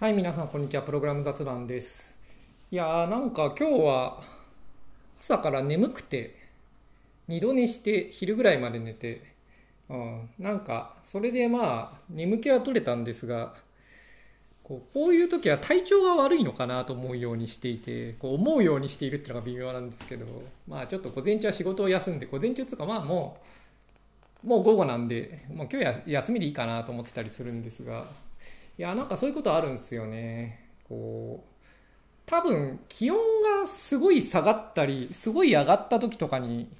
はい、皆さん、こんにちは。プログラム雑談です。いやー、なんか今日は朝から眠くて、二度寝して、昼ぐらいまで寝て、うん、なんか、それでまあ、眠気は取れたんですが、こうこういう時は体調が悪いのかなと思うようにしていて、こう思うようにしているっていうのが微妙なんですけど、まあちょっと午前中は仕事を休んで、午前中っていうかまあもう、もう午後なんで、もう今日や休みでいいかなと思ってたりするんですが、いやなんかそういうことあるんですよね。こう多分気温がすごい下がったりすごい上がった時とかに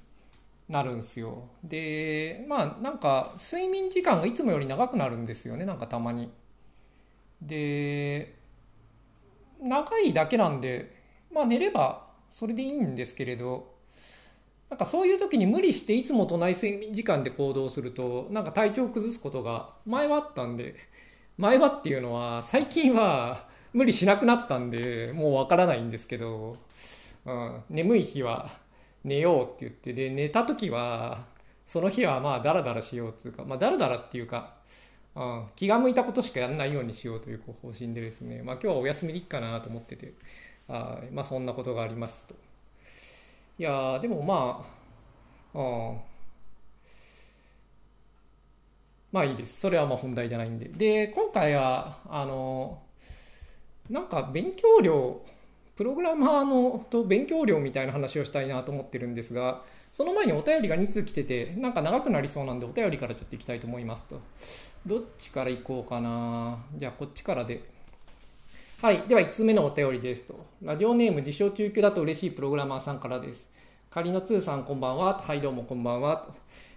なるんですよ。でまあなんか睡眠時間がいつもより長くなるんですよねなんかたまに。で長いだけなんでまあ寝ればそれでいいんですけれどなんかそういう時に無理していつもとない睡眠時間で行動するとなんか体調を崩すことが前はあったんで前はっていうのは最近は無理しなくなったんでもうわからないんですけど、うん、眠い日は寝ようって言ってで寝た時はその日はまあダラダラしようっていうかまあダラダラっていうか、うん、気が向いたことしかやらないようにしようという方針でですねまあ今日はお休みでいいかなと思っててあまあそんなことがありますと。いやでもまあうんまあいいです。それはまあ本題じゃないんで。で、今回は、あの、なんか勉強量、プログラマーのと勉強量みたいな話をしたいなと思ってるんですが、その前にお便りが2通来てて、なんか長くなりそうなんでお便りからちょっといきたいと思いますと。どっちから行こうかな。じゃあこっちからで。はい。では1通目のお便りですと。ラジオネーム自称中級だと嬉しいプログラマーさんからです。仮の通さんこんばんは。はい、どうもこんばんは。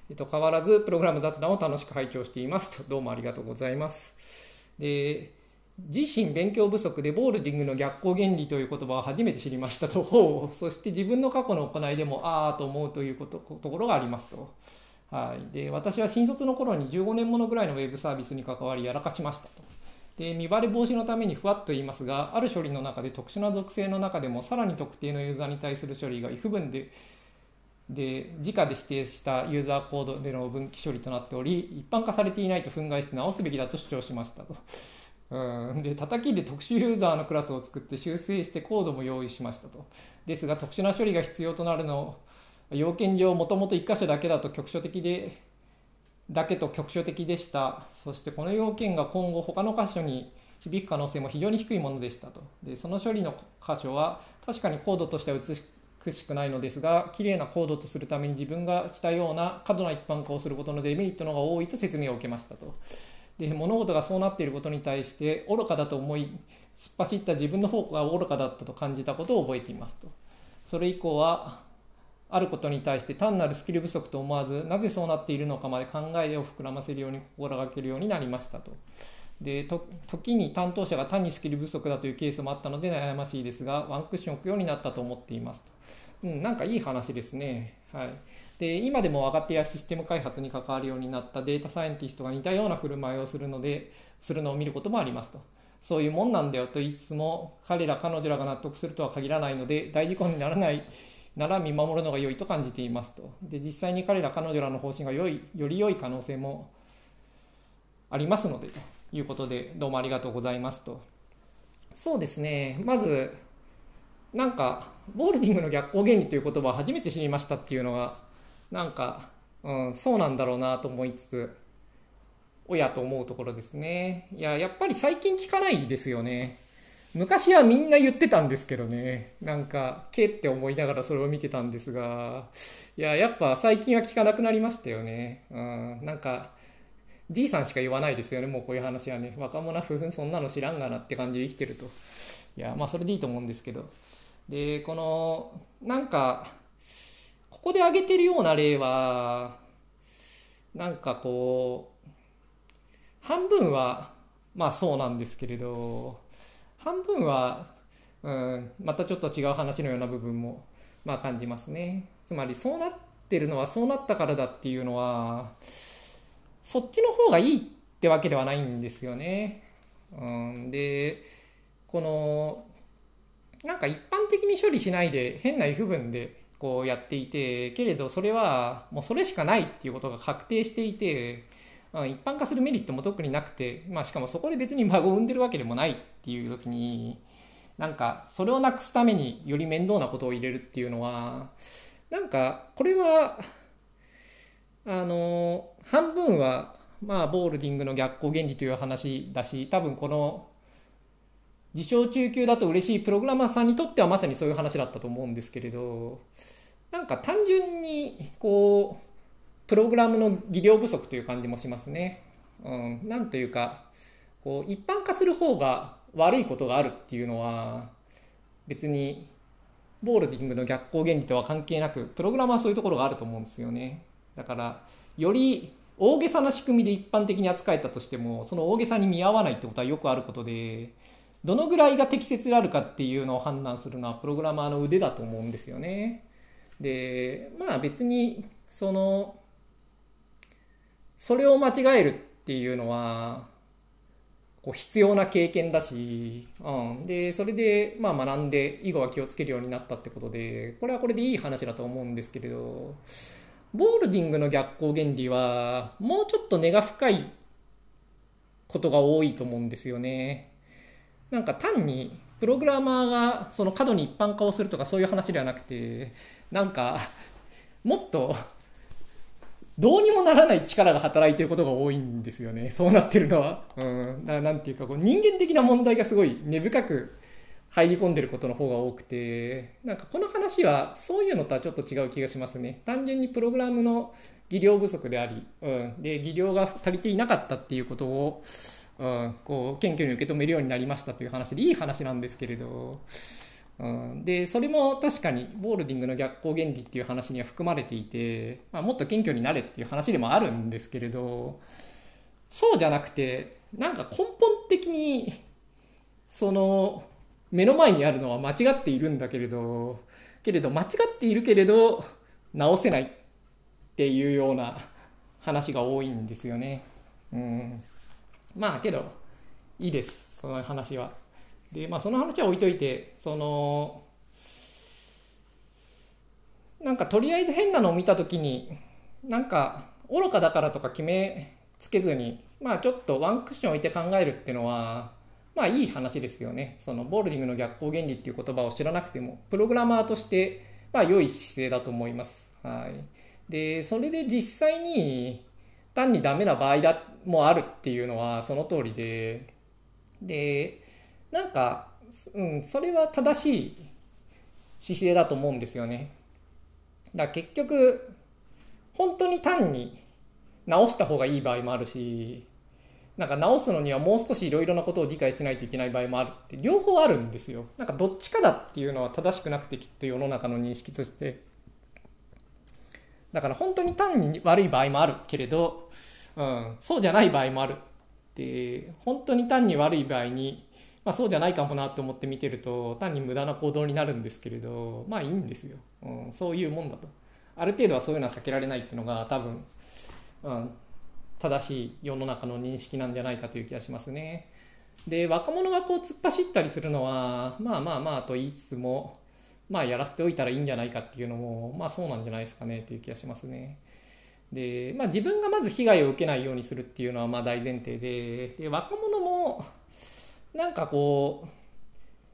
えっと、変わらずプログラム雑談を楽しく拝聴していますと、どうもありがとうございます。で、自身勉強不足でボールディングの逆行原理という言葉を初めて知りましたと、そして自分の過去の行いでもああと思うということところがありますと。はい、で私は新卒の頃に15年ものぐらいのウェブサービスに関わりやらかしましたと。で見バレ防止のためにふわっと言いますが、ある処理の中で特殊な属性の中でもさらに特定のユーザーに対する処理が不分でで直で指定したユーザーコードでの分岐処理となっており一般化されていないと憤慨して直すべきだと主張しましたと。うんで叩きで特殊ユーザーのクラスを作って修正してコードも用意しましたと。ですが特殊な処理が必要となるの要件上もともと1箇所だけだと局所的でだけと局所的でした。そしてこの要件が今後他の箇所に響く可能性も非常に低いものでしたと。でその処理の箇所は確かにコードとしては写しくしくないのですが、綺麗なコードとするために自分がしたような過度な一般化をすることのデメリットの方が多いと説明を受けましたと。で、物事がそうなっていることに対して愚かだと思い、突っ走った自分の方が愚かだったと感じたことを覚えていますと。それ以降は、あることに対して単なるスキル不足と思わず、なぜそうなっているのかまで考えを膨らませるように心がけるようになりましたと。で時に担当者が単にスキル不足だというケースもあったので悩ましいですがワンクッション置くようになったと思っていますと、うん、なんかいい話ですね、はい、で今でも若手やシステム開発に関わるようになったデータサイエンティストが似たような振る舞いをするのでするのを見ることもありますと。そういうもんなんだよと言いつつも彼ら彼女らが納得するとは限らないので大事故にならないなら見守るのが良いと感じていますと。で実際に彼ら彼女らの方針が良いより良い可能性もありますのでと。いうことで、どうもありがとうございますと。そうですね、まず、なんか、ボールディングの逆行原理という言葉を初めて知りましたっていうのが、なんか、うん、そうなんだろうなと思いつつ、親と思うところですね。いや、やっぱり最近聞かないですよね。昔はみんな言ってたんですけどね、なんか、けって思いながらそれを見てたんですが、いや、やっぱ最近は聞かなくなりましたよね。うん、なんか、じいさんしか言わないですよね、もうこういう話はね。若者夫婦そんなの知らんがなって感じで生きてると。いや、まあそれでいいと思うんですけど。で、この、なんか、ここで挙げてるような例は、なんかこう、半分は、まあそうなんですけれど、半分は、うん、またちょっと違う話のような部分も、まあ感じますね。つまりそうなってるのはそうなったからだっていうのは、そっちの方がいいってわけではないんですよね。うん、で、この、なんか一般的に処理しないで変な if 文でこうやっていて、けれどそれはもうそれしかないっていうことが確定していて、一般化するメリットも特になくて、まあ、しかもそこで別に孫を産んでるわけでもないっていう時になんかそれをなくすためにより面倒なことを入れるっていうのはなんかこれはあの半分はまあボールディングの逆行原理という話だし多分この自称中級だと嬉しいプログラマーさんにとってはまさにそういう話だったと思うんですけれどなんか単純にこうプログラムの技量不足という感じもしますね。うん、なんというかこう一般化する方が悪いことがあるっていうのは別にボールディングの逆行原理とは関係なくプログラマーはそういうところがあると思うんですよね。だからより大げさな仕組みで一般的に扱えたとしてもその大げさに見合わないってことはよくあることでどのぐらいが適切であるかっていうのを判断するのはプログラマーの腕だと思うんですよね。でまあ別にそのそれを間違えるっていうのはこう必要な経験だし、うん、でそれでまあ学んで以後は気をつけるようになったってことでこれはこれでいい話だと思うんですけれどボールディングの逆行原理はもうちょっと根が深いことが多いと思うんですよね。なんか単にプログラマーがその過度に一般化をするとかそういう話ではなくてなんかもっとどうにもならない力が働いてることが多いんですよねそうなってるのは。うん、だからなんていうかこう人間的な問題がすごい根深く入り込んでることの方が多くてなんかこの話はそういうのとはちょっと違う気がしますね。単純にプログラムの技量不足であり、うん、で技量が足りていなかったっていうことを、うん、こう謙虚に受け止めるようになりましたという話でいい話なんですけれどうん、でそれも確かにボールディングの逆行原理っていう話には含まれていて、まあ、もっと謙虚になれっていう話でもあるんですけれどそうじゃなくてなんか根本的にその目の前にあるのは間違っているんだけれどけれど間違っているけれど直せないっていうような話が多いんですよね。うん、まあけどいいですその話は。で、まあ、その話は置いといてそのなんかとりあえず変なのを見た時になんか愚かだからとか決めつけずにまあちょっとワンクッション置いて考えるっていうのはまあいい話ですよねそのボールディングの逆行原理っていう言葉を知らなくてもプログラマーとしてまあ良い姿勢だと思います。はい、でそれで実際に単にダメな場合だもあるっていうのはその通りででなんか、うん、それは正しい姿勢だと思うんですよね。だから結局本当に単に直した方がいい場合もあるしなんか直すのにはもう少しいろいろなことを理解してないといけない場合もあるって両方あるんですよ。なんかどっちかだっていうのは正しくなくてきっと世の中の認識として。だから本当に単に悪い場合もあるけれど、うん、そうじゃない場合もあるって本当に単に悪い場合にまあ、そうじゃないかもなと思って見てると単に無駄な行動になるんですけれどまあいいんですよ、うん、そういうもんだと。ある程度はそういうのは避けられないっていうのが多分、うん、正しい世の中の認識なんじゃないかという気がしますね。で若者がこう突っ走ったりするのはまあまあまあと言いつつもまあやらせておいたらいいんじゃないかっていうのもまあそうなんじゃないですかねという気がしますね。で、まあ、自分がまず被害を受けないようにするっていうのはまあ大前提でで若者もなんかこう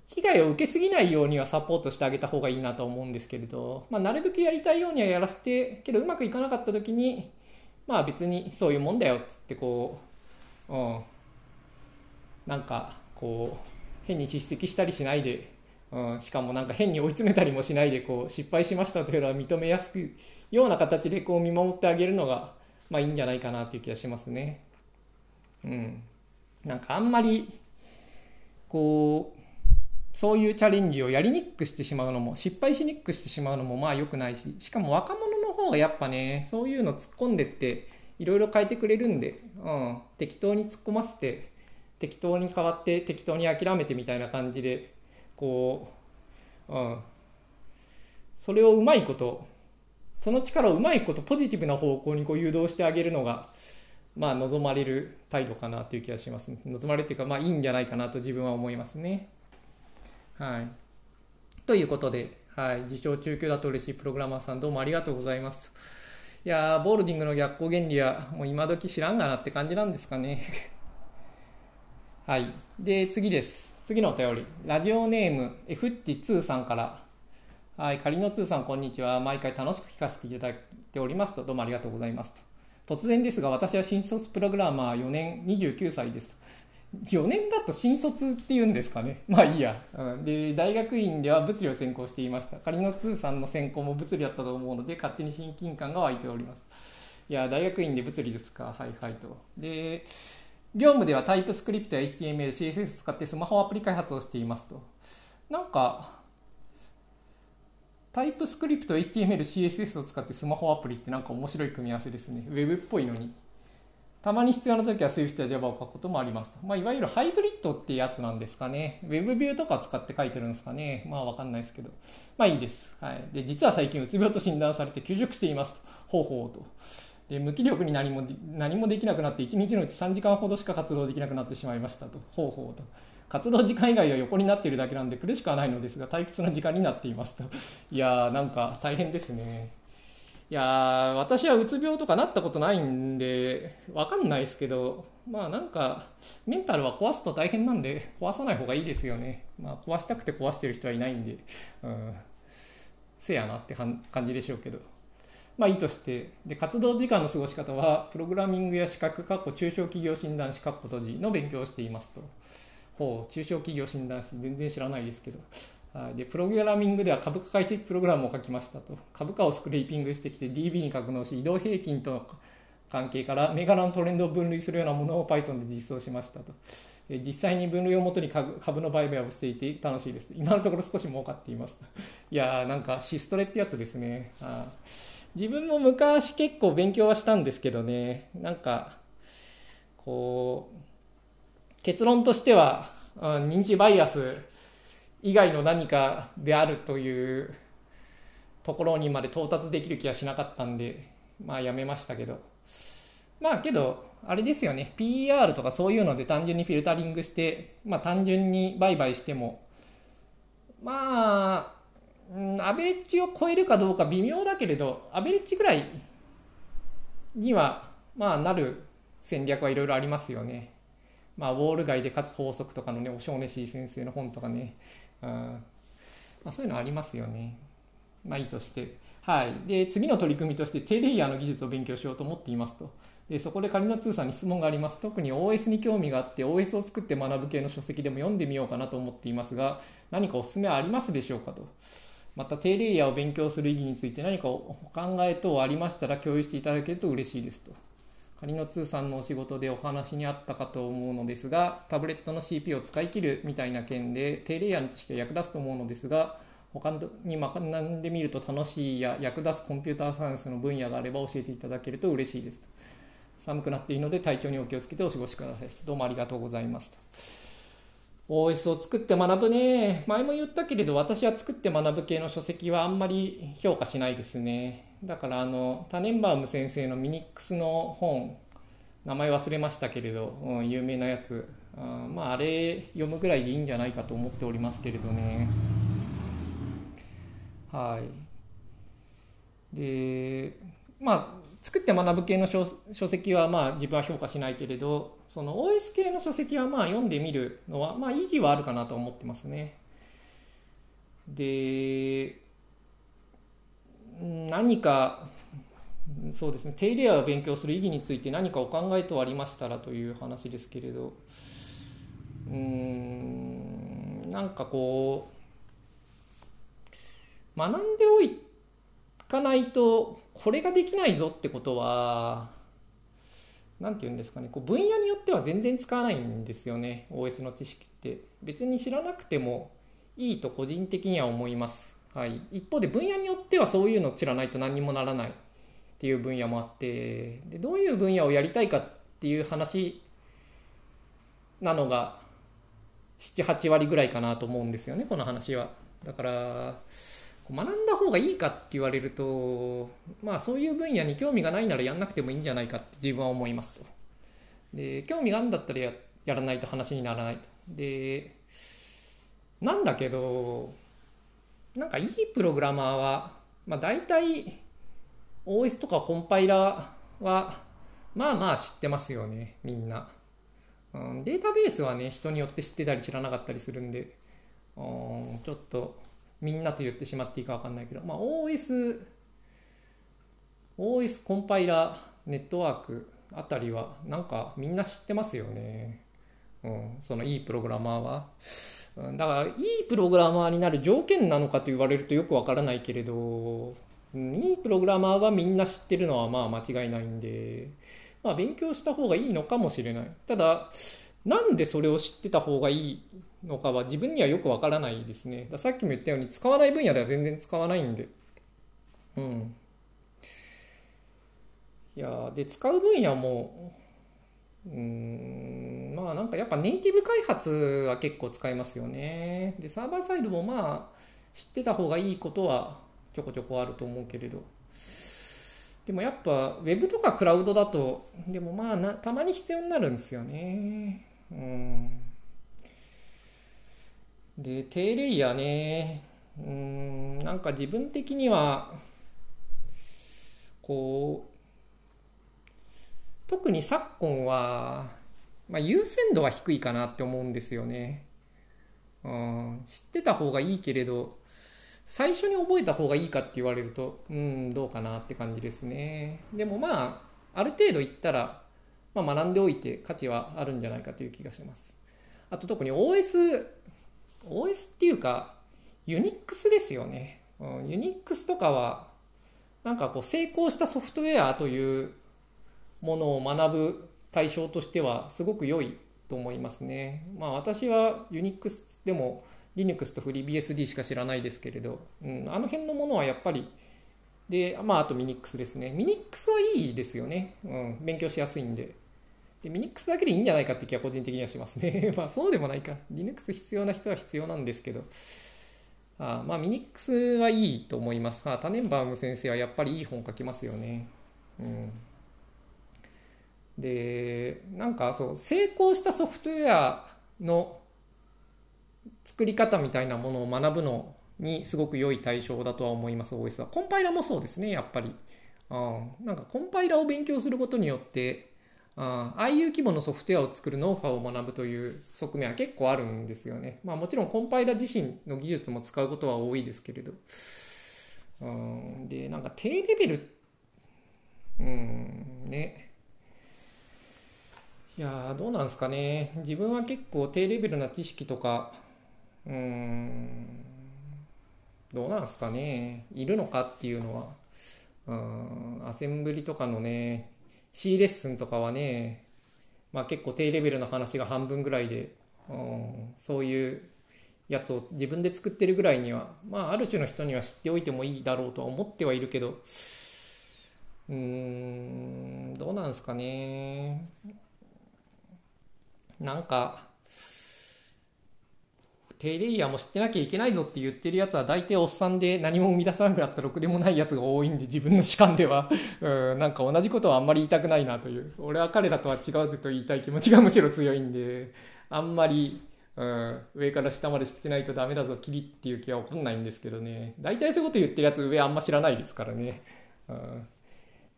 被害を受けすぎないようにはサポートしてあげた方がいいなと思うんですけれど、まあ、なるべくやりたいようにはやらせてけどうまくいかなかった時にまあ別にそういうもんだよっつってこう、うん、なんかこう変に叱責したりしないで、うん、しかもなんか変に追い詰めたりもしないでこう失敗しましたというのは認めやすくような形でこう見守ってあげるのがまあいいんじゃないかなという気がしますね。うん、なんかあんまりこうそういうチャレンジをやりにくくしてしまうのも失敗しにくくしてしまうのもまあ良くないししかも若者の方がやっぱねそういうの突っ込んでっていろいろ変えてくれるんで、うん、適当に突っ込ませて適当に変わって適当に諦めてみたいな感じでこう、うん、それをうまいことその力をうまいことポジティブな方向にこう誘導してあげるのがまあ、望まれる態度かなという気がします、ね、望まれるというか、まあ、いいんじゃないかなと自分は思いますね。はい。ということで、はい、自称中級だと嬉しいプログラマーさんどうもありがとうございますといやー、ボールディングの逆行原理はもう今時知らんがなって感じなんですかね。はい。で、次です。次のお便り。ラジオネーム、F ッチ2さんから。はい。仮の2さん、こんにちは。毎回楽しく聞かせていただいておりますと。どうもありがとうございますと。突然ですが、私は新卒プログラマー4年29歳です。4年だと新卒っていうんですかね。まあいいや。うん、で、大学院では物理を専攻していました。仮の通さんの専攻も物理だったと思うので、勝手に親近感が湧いております。いや、大学院で物理ですか。はいはいと。で、業務ではタイプスクリプトや HTML、CSS 使ってスマホアプリ開発をしていますと。なんか、タイプスクリプト、HTML、CSS を使ってスマホアプリってなんか面白い組み合わせですね。Web っぽいのに。たまに必要な時は Swift や Java を書くこともありますと。まあ、いわゆるハイブリッドってやつなんですかね。Web ビューとか使って書いてるんですかね。まあわかんないですけど。まあいいです。はい。で、実は最近うつ病と診断されて休職していますと。ほうほうと。で、無気力に何も何もできなくなって1日のうち3時間ほどしか活動できなくなってしまいましたと。ほうほうと。活動時間以外は横になっているだけなんで苦しくはないのですが退屈な時間になっていますと。いやーなんか大変ですね。いや私はうつ病とかなったことないんで分かんないですけどまあなんかメンタルは壊すと大変なんで壊さない方がいいですよね。まあ壊したくて壊してる人はいないんでうんせやなって感じでしょうけど。まあいいとして。で活動時間の過ごし方はプログラミングや資格かっこ中小企業診断士かっこ閉じの勉強をしていますと。ほう中小企業診断士全然知らないですけど。でプログラミングでは株価解析プログラムを書きましたと。株価をスクレーピングしてきて DB に格納し移動平均との関係から銘柄のトレンドを分類するようなものを Python で実装しましたと。実際に分類をもとに株の売買をしていて楽しいです今のところ少し儲かっていますいやーなんかシストレってやつですね。あ自分も昔結構勉強はしたんですけどね。なんかこう結論としては認知バイアス以外の何かであるというところにまで到達できる気はしなかったんで、まあやめましたけど。まあけど、あれですよね、PR とかそういうので単純にフィルタリングして、まあ単純に売買しても、まあ、アベレッジを超えるかどうか微妙だけれど、アベレッジぐらいには、まあなる戦略はいろいろありますよね。まあ、ウォール街で勝つ法則とかのね、おしょうねし先生の本とかね、まあ、そういうのありますよね。まあいいとして。はい。で、次の取り組みとして低レイヤーの技術を勉強しようと思っていますと。で、そこで仮の通さんに質問があります。特に OS に興味があって OS を作って学ぶ系の書籍でも読んでみようかなと思っていますが、何かおすすめありますでしょうかと。また低レイヤーを勉強する意義について何かお考え等ありましたら共有していただけると嬉しいですと。仮の通さんのお仕事でお話にあったかと思うのですが、タブレットの CPU を使い切るみたいな件で、低レイヤーの知識が役立つと思うのですが、他に学んでみると楽しいや役立つコンピューターサイエンスの分野があれば教えていただけると嬉しいですと。寒くなっているので体調にお気をつけてお過ごしください。どうもありがとうございますと。OS を作って学ぶね。前も言ったけれど、私は作って学ぶ系の書籍はあんまり評価しないですね。だからあのタネンバーム先生のミニックスの本名前忘れましたけれど、うん、有名なやつ。あまああれ読むぐらいでいいんじゃないかと思っておりますけれどね。はい。でまあ作って学ぶ系の書籍はまあ自分は評価しないけれどその OS 系の書籍はまあ読んでみるのはまあ意義はあるかなと思ってますね。で何かそうですね手入れや勉強する意義について何かお考えとありましたらという話ですけれど。うんなんかこう学んでおいかないとこれができないぞってことは何て言うんですかねこう分野によっては全然使わないんですよね OS の知識って。別に知らなくてもいいと個人的には思います。はい、一方で分野によってはそういうのを知らないと何にもならないっていう分野もあってでどういう分野をやりたいかっていう話なのが78割ぐらいかなと思うんですよねこの話は。だから学んだ方がいいかって言われるとまあそういう分野に興味がないならやんなくてもいいんじゃないかって自分は思いますと。で興味があるんだったらややらないと話にならないと。でなんだけどなんかいいプログラマーは、まあ、大体 OS とかコンパイラーはまあまあ知ってますよねみんな、うん、データベースはね人によって知ってたり知らなかったりするんで、うん、ちょっとみんなと言ってしまっていいか分かんないけど、まあ、OS OS コンパイラーネットワークあたりはなんかみんな知ってますよね、うん、そのいいプログラマーは。だからいいプログラマーになる条件なのかと言われるとよくわからないけれど、いいプログラマーはみんな知ってるのはまあ間違いないんで、まあ、勉強した方がいいのかもしれない。ただ、なんでそれを知ってた方がいいのかは自分にはよくわからないですね。さっきも言ったように使わない分野では全然使わないんで。うん。いやで、使う分野も、うん、まあなんかやっぱネイティブ開発は結構使いますよね。で、サーバーサイドもまあ知ってた方がいいことはちょこちょこあると思うけれど。でもやっぱ Web とかクラウドだと、でもまあなたまに必要になるんですよね。うん。で、低レイヤーね。うん、なんか自分的には、こう、特に昨今は、まあ、優先度は低いかなって思うんですよね。うん、知ってた方がいいけれど最初に覚えた方がいいかって言われるとうんどうかなって感じですね。でもまあある程度いったら、まあ、学んでおいて価値はあるんじゃないかという気がします。あと特に OS OS っていうかユニックスですよね。うん、ユニックスとかはなんかこう成功したソフトウェアというものを学ぶ対象としてはすごく良いと思いますね。まあ私は Unix でも Linux と FreeBSD しか知らないですけれど、うん、あの辺のものはやっぱりで、まああと Minix ですね。Minix はいいですよね。うん、勉強しやすいんで。で、Minix だけでいいんじゃないかって気は個人的にはしますね。まあそうでもないか。Linux 必要な人は必要なんですけど。あまあ Minix はいいと思います。あタネンバーム先生はやっぱりいい本書きますよね。うんでなんかそう成功したソフトウェアの作り方みたいなものを学ぶのにすごく良い対象だとは思います OS はコンパイラもそうですねやっぱりあなんかコンパイラを勉強することによってああいう規模のソフトウェアを作るノウハウを学ぶという側面は結構あるんですよね。まあもちろんコンパイラ自身の技術も使うことは多いですけれど。うん、で、なんか低レベル、うん、ね。いやどうなんですかね。自分は結構低レベルな知識とかうーんどうなんですかね。いるのかっていうのはうんアセンブリとかのね C レッスンとかはねまあ結構低レベルの話が半分ぐらいでうんそういうやつを自分で作ってるぐらいにはまあある種の人には知っておいてもいいだろうとは思ってはいるけどうーんどうなんですかね。なんか低レイヤーも知ってなきゃいけないぞって言ってるやつは大体おっさんで何も生み出さなくなったろくでもないやつが多いんで自分の主観では。うんなんか同じことはあんまり言いたくないなという。俺は彼らとは違うぜと言いたい気持ちがむしろ強いんであんまり、うん、上から下まで知ってないとダメだぞキリっていう気は起こんないんですけどね。大体そういうこと言ってるやつ上あんま知らないですからね、う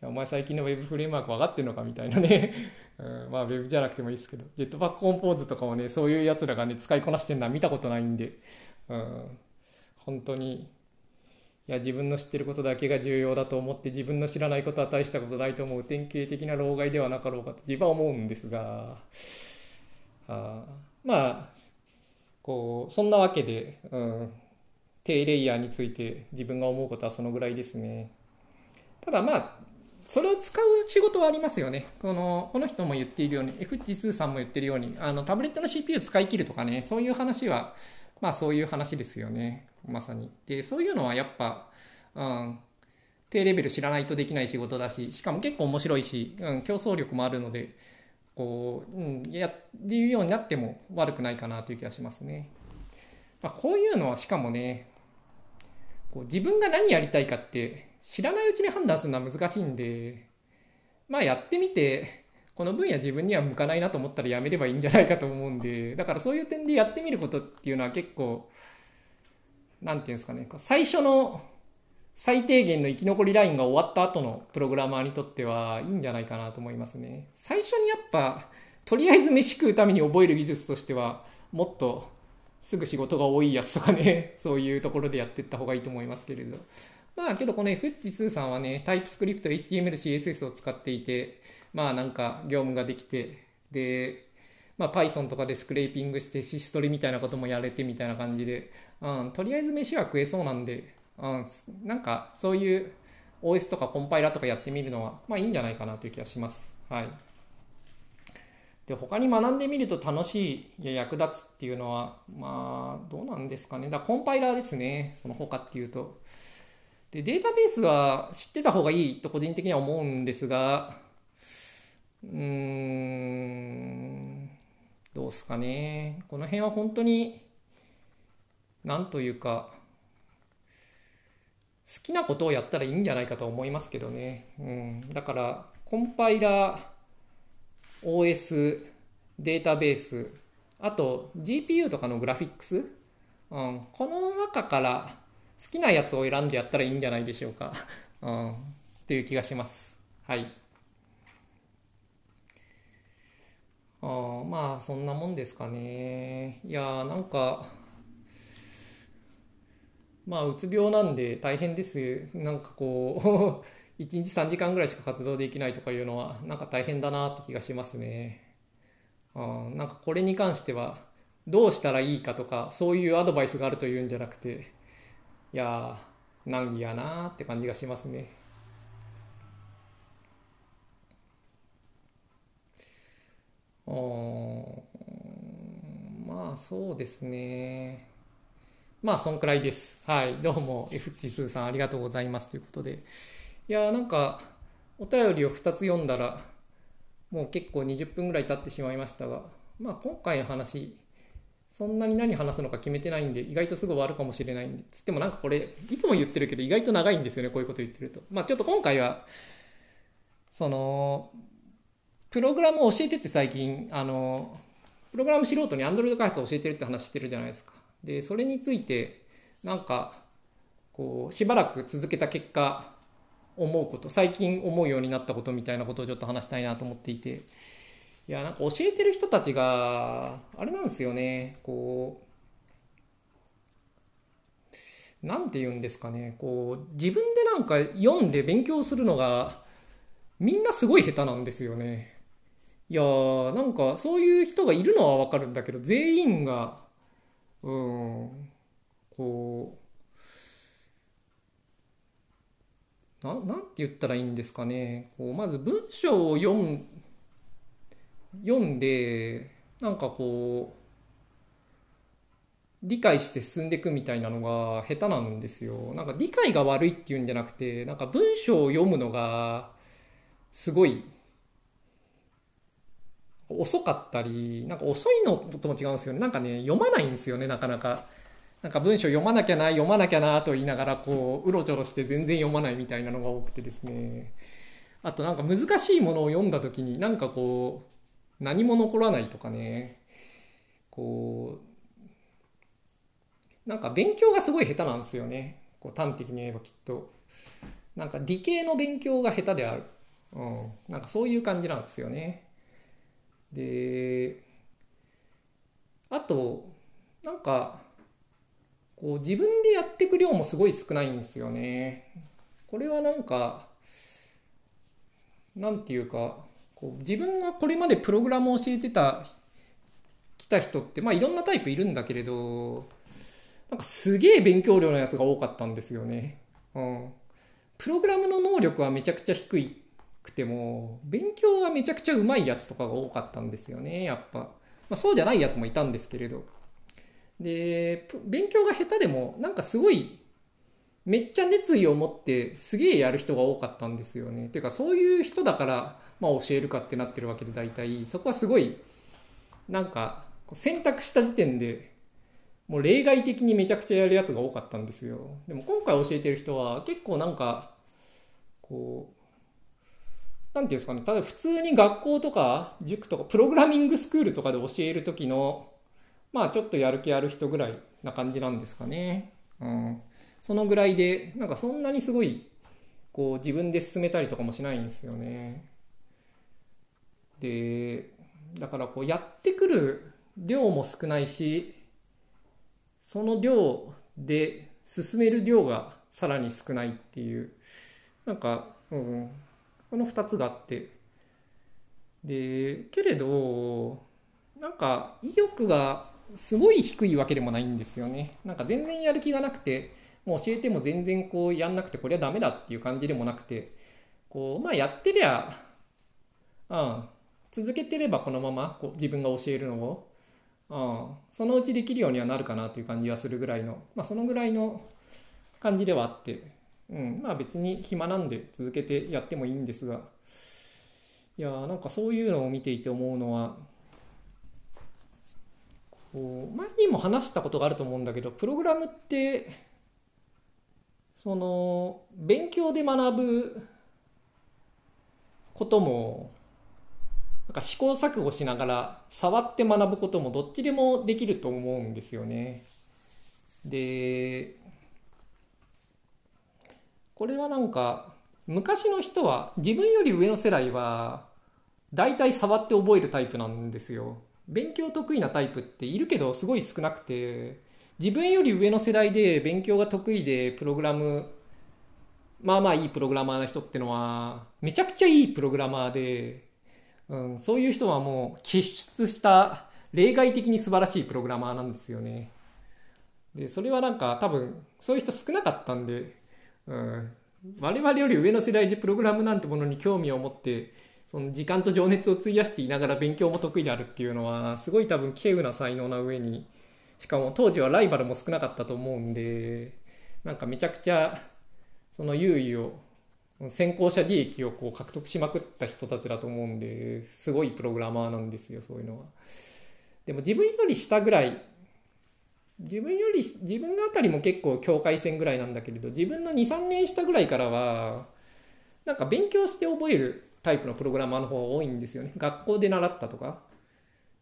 ん、お前最近の Web フレームワーク分かってんのかみたいなね。うん、まあ Web じゃなくてもいいですけど、ジェットパックコンポーズとかもね、そういうやつらがね、使いこなしてるのは見たことないんで、うん、本当に、いや、自分の知ってることだけが重要だと思って、自分の知らないことは大したことないと思う典型的な老害ではなかろうかと自分は思うんですが、あまあ、こう、そんなわけで、うん、低レイヤーについて自分が思うことはそのぐらいですね。ただまあ、それを使う仕事はありますよね。このこの人も言っているように、FG2 さんも言ってるように、あのタブレットの CPU 使い切るとかね、そういう話は、まあそういう話ですよね。まさに。で、そういうのはやっぱ、うん、低レベル知らないとできない仕事だし、しかも結構面白いし、うん、競争力もあるので、こう、うん、やるようになっても悪くないかなという気がしますね。まあ、こういうのはしかもね、こう自分が何やりたいかって知らないうちに判断するのは難しいんで、まあやってみて、この分野自分には向かないなと思ったらやめればいいんじゃないかと思うんで、だからそういう点でやってみることっていうのは結構、なんていうんですかね、最初の最低限の生き残りラインが終わった後のプログラマーにとってはいいんじゃないかなと思いますね。最初にやっぱ、とりあえず飯食うために覚える技術としては、もっとすぐ仕事が多いやつとかね、そういうところでやってった方がいいと思いますけれど。まあけどこの F2 さんはね、タイプスクリプト、HTML、CSS を使っていて、まあなんか業務ができて、で、まあ、Python とかでスクレーピングしてシストリみたいなこともやれてみたいな感じで、うん、とりあえず飯は食えそうなんで、うん、なんかそういう OS とかコンパイラーとかやってみるのは、まあいいんじゃないかなという気がします。はい。で、他に学んでみると楽しいや役立つっていうのは、まあ、どうなんですかね。だコンパイラーですね。その他っていうと。で、データベースは知ってた方がいいと個人的には思うんですが、うーん、どうすかね。この辺は本当に、なんというか、好きなことをやったらいいんじゃないかと思いますけどね。うん、だから、コンパイラー、OS、データベース、あと GPU とかのグラフィックス、うん、この中から好きなやつを選んでやったらいいんじゃないでしょうか。うん、っていう気がします。はい。あまあ、そんなもんですかね。いやー、なんか、まあ、うつ病なんで大変です。なんかこう 1日3時間ぐらいしか活動できないとかいうのは、なんか大変だなって気がしますね。あなんかこれに関しては、どうしたらいいかとか、そういうアドバイスがあるというんじゃなくて、いやー、難儀やなって感じがしますね。あまあ、そうですね。まあ、そんくらいです。はい。どうも、F チスーさんありがとうございますということで。いやなんか、お便りを2つ読んだら、もう結構20分ぐらい経ってしまいましたが、まあ、今回の話、そんなに何話すのか決めてないんで、意外とすぐ終わるかもしれないんで、つってもなんかこれ、いつも言ってるけど、意外と長いんですよね、こういうこと言ってると。まあ、ちょっと今回は、その、プログラムを教えてって最近、あの、プログラム素人に Android 開発を教えてるって話してるじゃないですか。でそれについてなんかこうしばらく続けた結果思うこと最近思うようになったことみたいなことをちょっと話したいなと思っていていやなんか教えてる人たちがあれなんですよね。こうなんて言うんですかね。こう自分でなんか読んで勉強するのがみんなすごい下手なんですよね。いやーなんかそういう人がいるのはわかるんだけど全員がうんこうななんて言ったらいいんですかね。こうまず文章を読ん読んでなんかこう理解して進んでいくみたいなのが下手なんですよ。なんか理解が悪いっていうんじゃなくてなんか文章を読むのがすごい遅かったり、なんか遅いのとも違うんですよね。なんかね、読まないんですよね、なかなか。なんか文章読まなきゃな、読まなきゃなと言いながら、こう、うろちょろして全然読まないみたいなのが多くてですね。あとなんか難しいものを読んだ時に、なんかこう、何も残らないとかね。こう、なんか勉強がすごい下手なんですよね。こう端的に言えばきっと。なんか理系の勉強が下手である。うん。なんかそういう感じなんですよね。であとなんかこう自分でやっていく量もすごい少ないんですよね。これはなんかなんていうかこう自分がこれまでプログラムを教えてた来た人ってまあいろんなタイプいるんだけれどなんかすげえ勉強量のやつが多かったんですよね。うん。プログラムの能力はめちゃくちゃ低いくても勉強はめちゃくちゃうまいやつとかが多かったんですよねやっぱ、まあ、そうじゃないやつもいたんですけれどで勉強が下手でもなんかすごいめっちゃ熱意を持ってすげえやる人が多かったんですよねていうかそういう人だから、まあ、教えるかってなってるわけで大体そこはすごいなんか選択した時点でもう例外的にめちゃくちゃやるやつが多かったんですよでも今回教えてる人は結構なんかこう何て言うんですかね、ただ普通に学校とか塾とかプログラミングスクールとかで教える時の、まあちょっとやる気ある人ぐらいな感じなんですかね。うん。そのぐらいでなんかそんなにすごいこう自分で進めたりとかもしないんですよね。でだからこうやってくる量も少ないしその量で進める量がさらに少ないっていうなんか、うん、この2つがあって。でけれどなんか意欲がすごい低いわけでもないんですよね。なんか全然やる気がなくてもう教えても全然こうやんなくてこれはダメだっていう感じでもなくてこうまあやってりゃうん続けてればこのままこう自分が教えるのを、うん、そのうちできるようにはなるかなという感じはするぐらいの、まあ、そのぐらいの感じではあって、うん、まあ別に暇なんで続けてやってもいいんですがいやーなんかそういうのを見ていて思うのはこう前にも話したことがあると思うんだけどプログラムってその勉強で学ぶこともなんか試行錯誤しながら触って学ぶこともどっちでもできると思うんですよね。でこれはなんか昔の人は自分より上の世代は大体触って覚えるタイプなんですよ。勉強得意なタイプっているけどすごい少なくて自分より上の世代で勉強が得意でプログラムまあまあいいプログラマーな人ってのはめちゃくちゃいいプログラマーでうん、そういう人はもう傑出した例外的に素晴らしいプログラマーなんですよね。でそれはなんか多分そういう人少なかったんで、うん、我々より上の世代でプログラムなんてものに興味を持ってその時間と情熱を費やしていながら勉強も得意であるっていうのはすごい多分稀有な才能な上にしかも当時はライバルも少なかったと思うんでなんかめちゃくちゃその優位を先行者利益をこう獲得しまくった人たちだと思うんですごいプログラマーなんですよそういうのは。でも自分より下ぐらい自分より自分あたりも結構境界線ぐらいなんだけれど自分の23年下ぐらいからはなんか勉強して覚えるタイプのプログラマーの方が多いんですよね学校で習ったとか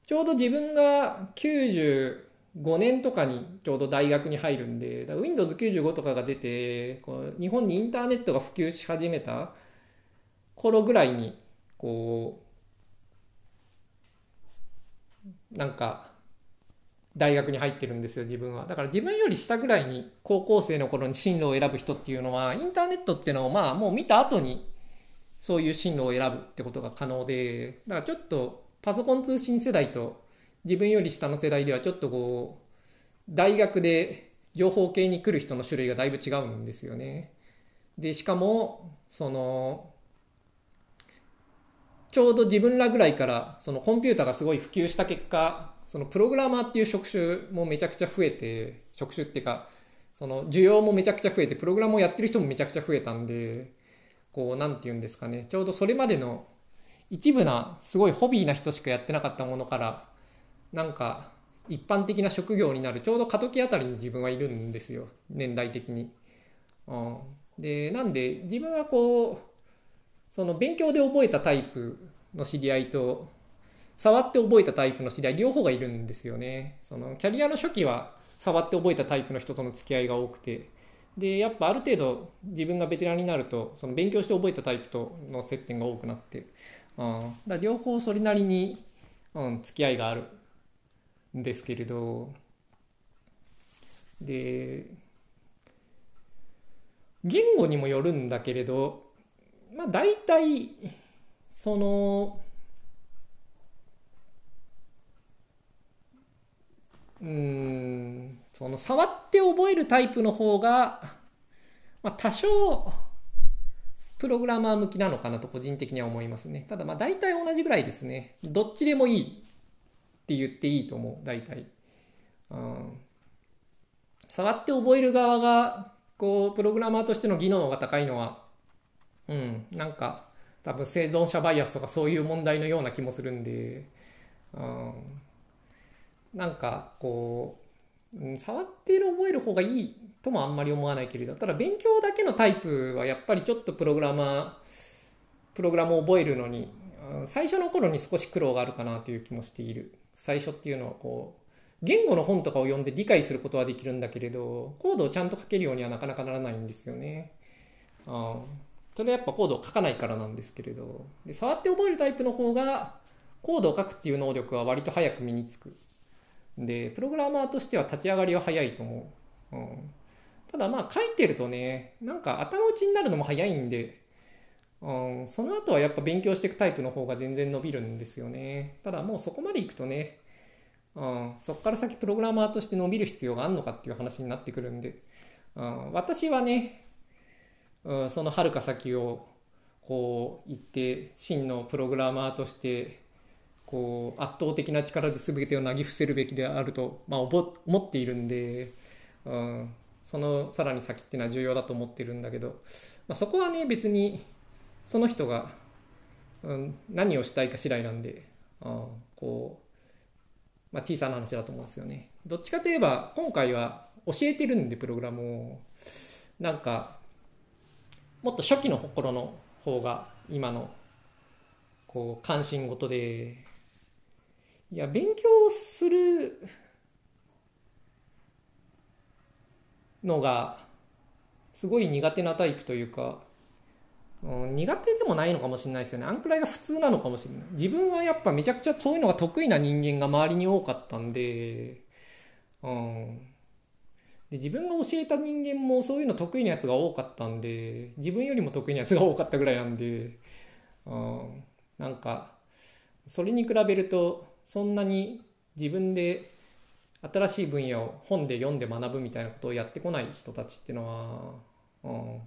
ちょうど自分が90 5年とかにちょうど大学に入るんで Windows95 とかが出てこう日本にインターネットが普及し始めた頃ぐらいにこうなんか大学に入ってるんですよ自分は。だから自分より下ぐらいに高校生の頃に進路を選ぶ人っていうのはインターネットっていうのをまあもう見た後にそういう進路を選ぶってことが可能でだからちょっとパソコン通信世代と自分より下の世代ではちょっとこう大学で情報系に来る人の種類がだいぶ違うんですよね。でしかもそのちょうど自分らぐらいからそのコンピューターがすごい普及した結果そのプログラマーっていう職種もめちゃくちゃ増えて職種っていうかその需要もめちゃくちゃ増えてプログラムをやってる人もめちゃくちゃ増えたんでこう何て言うんですかねちょうどそれまでの一部なすごいホビーな人しかやってなかったものからなんか一般的な職業になるちょうど過渡期あたりに自分はいるんですよ。年代的に。うん、でなんで自分はこうその勉強で覚えたタイプの知り合いと触って覚えたタイプの知り合い両方がいるんですよね。そのキャリアの初期は触って覚えたタイプの人との付き合いが多くて。でやっぱある程度自分がベテランになるとその勉強して覚えたタイプとの接点が多くなって、うん、だ両方それなりに、うん、付き合いがある。ですけれどで言語にもよるんだけれどまあ大体そのうんその触って覚えるタイプの方が、まあ、多少プログラマー向きなのかなと個人的には思いますね。ただまあ大体同じぐらいですね。どっちでもいいって言っていいと思う大体、うん、触って覚える側がこうプログラマーとしての技能が高いのはうん。なんか多分生存者バイアスとかそういう問題のような気もするんで、うん、なんかこう、うん、触ってる覚える方がいいともあんまり思わないけれどただ勉強だけのタイプはやっぱりちょっとプログラマープログラムを覚えるのに最初の頃に少し苦労があるかなという気もしている。最初っていうのはこう言語の本とかを読んで理解することはできるんだけれどコードをちゃんと書けるようにはなかなかならないんですよね。あそれはやっぱコードを書かないからなんですけれどで触って覚えるタイプの方がコードを書くっていう能力は割と早く身につく。でプログラマーとしては立ち上がりは早いと思う。うん、ただまあ書いてるとねなんか頭打ちになるのも早いんで、うん、その後はやっぱ勉強していくタイプの方が全然伸びるんですよね。ただもうそこまでいくとねうん、そこから先プログラマーとして伸びる必要があるのかっていう話になってくるんで、うん、私はね、うん、そのはるか先をこう行って真のプログラマーとしてこう圧倒的な力で全てをなぎ伏せるべきであると、まあ、思っているんで、うん、そのさらに先っていうのは重要だと思ってるんだけど、まあ、そこはね別にその人が、うん、何をしたいか次第なんで、うん、こうまあ、小さな話だと思うんですよね。どっちかといえば今回は教えてるんでプログラムをなんかもっと初期の頃の方が今のこう関心事でいや勉強するのがすごい苦手なタイプというかうん、苦手でもないのかもしれないですよね。あんくらいが普通なのかもしれない。自分はやっぱめちゃくちゃそういうのが得意な人間が周りに多かったんで、うん。で自分が教えた人間もそういうの得意なやつが多かったんで、自分よりも得意なやつが多かったぐらいなんで、うん。なんか、それに比べると、そんなに自分で新しい分野を本で読んで学ぶみたいなことをやってこない人たちっていうのは、うん、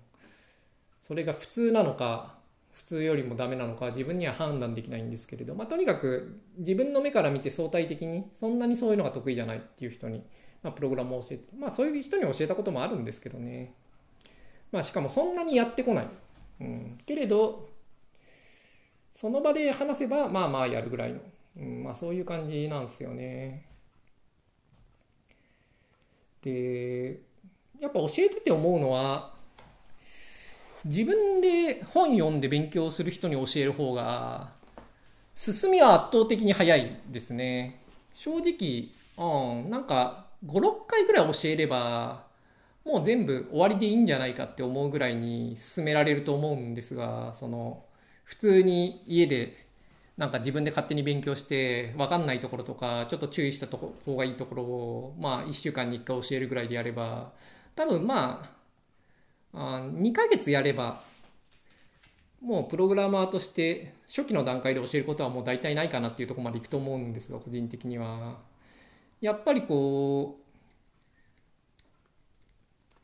それが普通なのか普通よりもダメなのか自分には判断できないんですけれど、まあ、とにかく自分の目から見て相対的にそんなにそういうのが得意じゃないっていう人に、まあ、プログラムを教えてまあそういう人に教えたこともあるんですけどね、まあ、しかもそんなにやってこない、うん、けれどその場で話せばまあまあやるぐらいの、うん、まあそういう感じなんですよね。でやっぱ教えてて思うのは自分で本読んで勉強する人に教える方が進みは圧倒的に早いですね。正直、うん、なんか56回ぐらい教えればもう全部終わりでいいんじゃないかって思うぐらいに進められると思うんですがその普通に家でなんか自分で勝手に勉強して分かんないところとかちょっと注意した方がいいところをまあ1週間に1回教えるぐらいでやれば多分まああ2ヶ月やればもうプログラマーとして初期の段階で教えることはもう大体ないかなっていうとこまでいくと思うんですが個人的には。やっぱりこう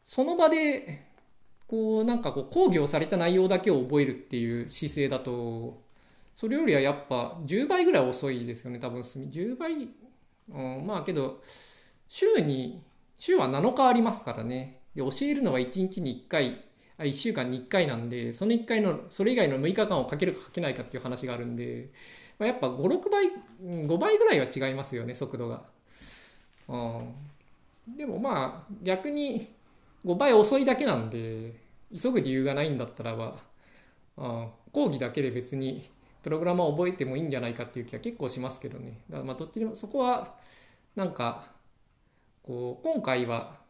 その場でこうなんかこう講義をされた内容だけを覚えるっていう姿勢だとそれよりはやっぱ10倍ぐらい遅いですよね多分10倍、うん、まあけど週に週は7日ありますからね。で教えるのは1日に1回あ1週間に1回なんでその1回のそれ以外の6日間をかけるかかけないかっていう話があるんで、まあ、やっぱ56倍5倍ぐらいは違いますよね速度が、うん、でもまあ逆に5倍遅いだけなんで急ぐ理由がないんだったらば、うん、講義だけで別にプログラマー覚えてもいいんじゃないかっていう気は結構しますけどね。だからまあどっちでもそこはなんかこう今回は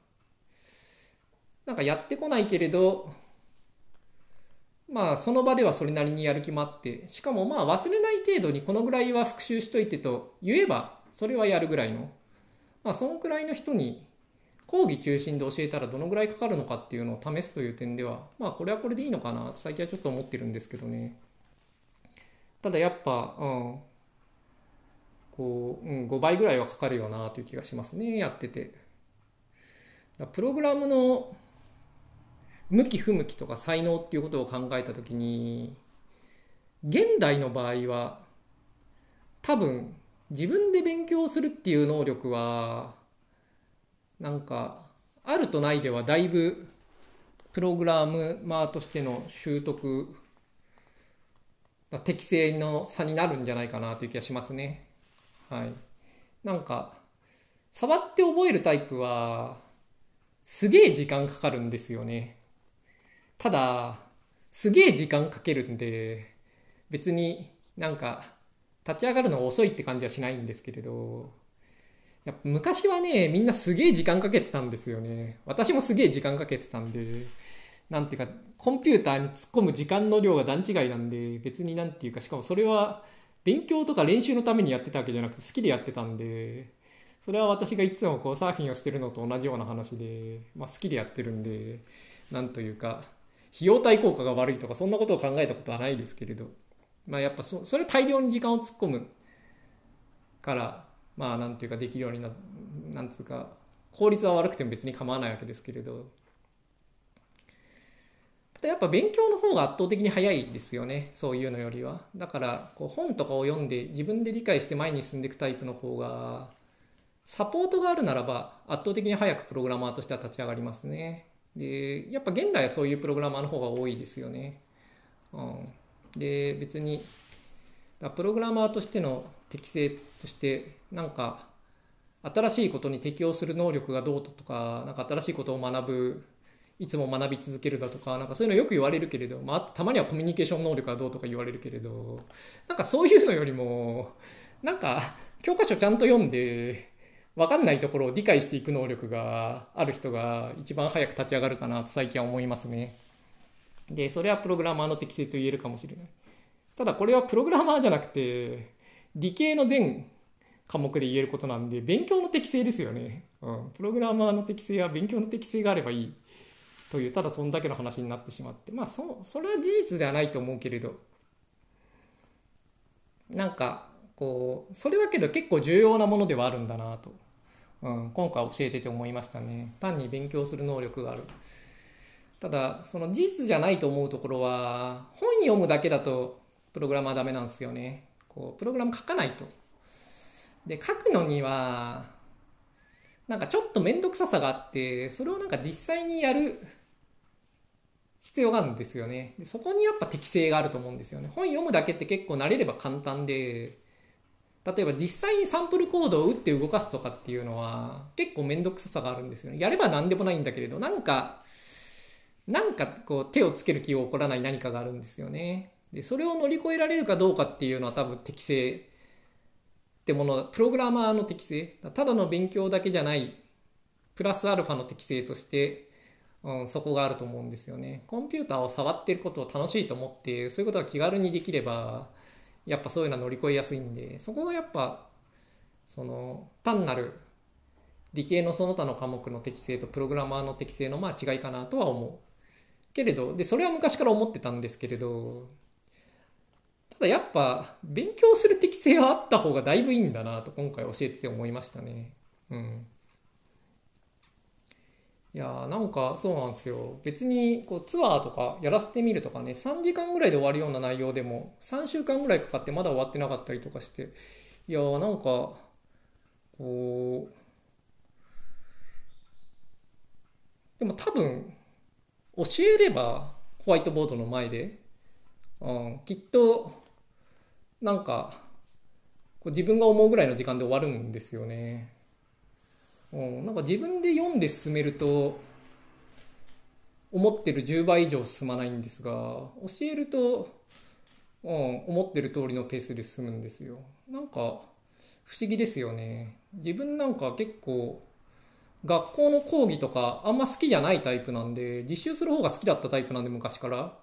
なんかやってこないけれどまあその場ではそれなりにやる気もあってしかもまあ忘れない程度にこのぐらいは復習しといてと言えばそれはやるぐらいのまあそのくらいの人に講義中心で教えたらどのぐらいかかるのかっていうのを試すという点ではまあこれはこれでいいのかな最近はちょっと思ってるんですけどね。ただやっぱうんこう、うん、5倍ぐらいはかかるよなという気がしますねやってて。プログラムの向き不向きとか才能っていうことを考えた時に現代の場合は多分自分で勉強するっていう能力はなんかあるとないではだいぶプログラムマーとしての習得適正の差になるんじゃないかなという気がしますね。はい。なんか触って覚えるタイプはすげえ時間かかるんですよね。ただ、すげえ時間かけるんで、別になんか立ち上がるの遅いって感じはしないんですけれど、やっぱ昔はね、みんなすげえ時間かけてたんですよね。私もすげえ時間かけてたんで、なんていうか、コンピューターに突っ込む時間の量が段違いなんで、別になんていうか、しかもそれは勉強とか練習のためにやってたわけじゃなくて好きでやってたんで、それは私がいつもこうサーフィンをしてるのと同じような話で、まあ好きでやってるんで、なんというか、費用対効果が悪いとかそんなことを考えたことはないですけれど、まあやっぱそそれ大量に時間を突っ込むからまあなんていうかできるようにななんつうか効率は悪くても別に構わないわけですけれど。ただやっぱ勉強の方が圧倒的に早いですよねそういうのよりは。だからこう本とかを読んで自分で理解して前に進んでいくタイプの方がサポートがあるならば圧倒的に早くプログラマーとしては立ち上がりますね。でやっぱ現代はそういうプログラマーの方が多いですよね、うん、で別にだプログラマーとしての適性としてなんか新しいことに適応する能力がどうとかなんか新しいことを学ぶいつも学び続けるだとかなんかそういうのよく言われるけれど、まあ、たまにはコミュニケーション能力がどうとか言われるけれどなんかそういうのよりもなんか教科書ちゃんと読んで分かんないところを理解していく能力がある人が一番早く立ち上がるかなと最近は思いますね。でそれはプログラマーの適性と言えるかもしれない。ただこれはプログラマーじゃなくて理系の全科目で言えることなんで勉強の適性ですよね、うん、プログラマーの適性は勉強の適性があればいい。というただそんだけの話になってしまって。まあそそれは事実ではないと思うけれど。なんかこうそれはけど結構重要なものではあるんだなと、うん、今回教えてて思いましたね。単に勉強する能力がある。ただその事実じゃないと思うところは本読むだけだとプログラマーダメなんですよね。こうプログラム書かないと。で書くのにはなんかちょっと面倒くささがあってそれをなんか実際にやる必要があるんですよね。そこにやっぱ適性があると思うんですよね。本読むだけって結構慣れれば簡単で例えば実際にサンプルコードを打って動かすとかっていうのは結構面倒くささがあるんですよね。やれば何でもないんだけれどなんかなんかこう手をつける気を起こらない何かがあるんですよね。でそれを乗り越えられるかどうかっていうのは多分適性ってものプログラマーの適性。ただの勉強だけじゃないプラスアルファの適性として、うん、そこがあると思うんですよね。コンピューターを触ってることを楽しいと思ってそういうことが気軽にできればやっぱそういうのは乗り越えやすいんでそこがやっぱその単なる理系のその他の科目の適性とプログラマーの適性のまあ違いかなとは思うけれどでそれは昔から思ってたんですけれどただやっぱ勉強する適性はあった方がだいぶいいんだなと今回教えてて思いましたね。うん。いやなんかそうなんですよ別にこうツアーとかやらせてみるとかね3時間ぐらいで終わるような内容でも3週間ぐらいかかってまだ終わってなかったりとかしていやーなんかこうでも多分教えればホワイトボードの前で、うん、きっとなんかこう自分が思うぐらいの時間で終わるんですよね。うん、なんか自分で読んで進めると思ってる10倍以上進まないんですが教えると、うん、思ってる通りのペースで進むんですよ。なんか不思議ですよね。自分なんか結構学校の講義とかあんま好きじゃないタイプなんで実習する方が好きだったタイプなんで昔から。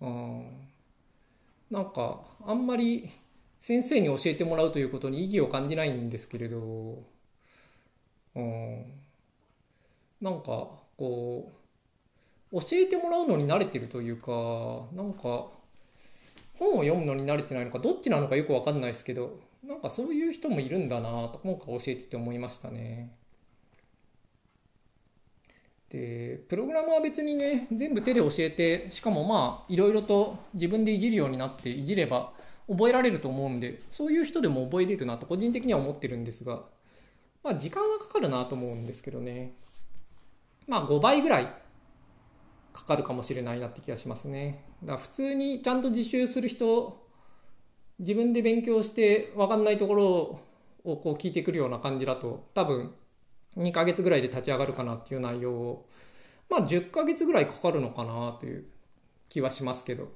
うんなんかあんまり先生に教えてもらうということに意義を感じないんですけれど、うん、なんかこう教えてもらうのに慣れてるというかなんか本を読むのに慣れてないのかどっちなのかよく分かんないですけどなんかそういう人もいるんだなと今回教えてて思いましたね。でプログラムは別にね全部手で教えてしかもまあいろいろと自分でいじるようになっていじれば覚えられると思うんでそういう人でも覚えれるなと個人的には思ってるんですがまあ時間がかかるなと思うんですけどね。まあ5倍ぐらいかかるかもしれないなって気がしますね。だ普通にちゃんと自習する人自分で勉強して分かんないところをこう聞いてくるような感じだと多分2ヶ月ぐらいで立ち上がるかなっていう内容を、まあ10ヶ月ぐらいかかるのかなという気はしますけど、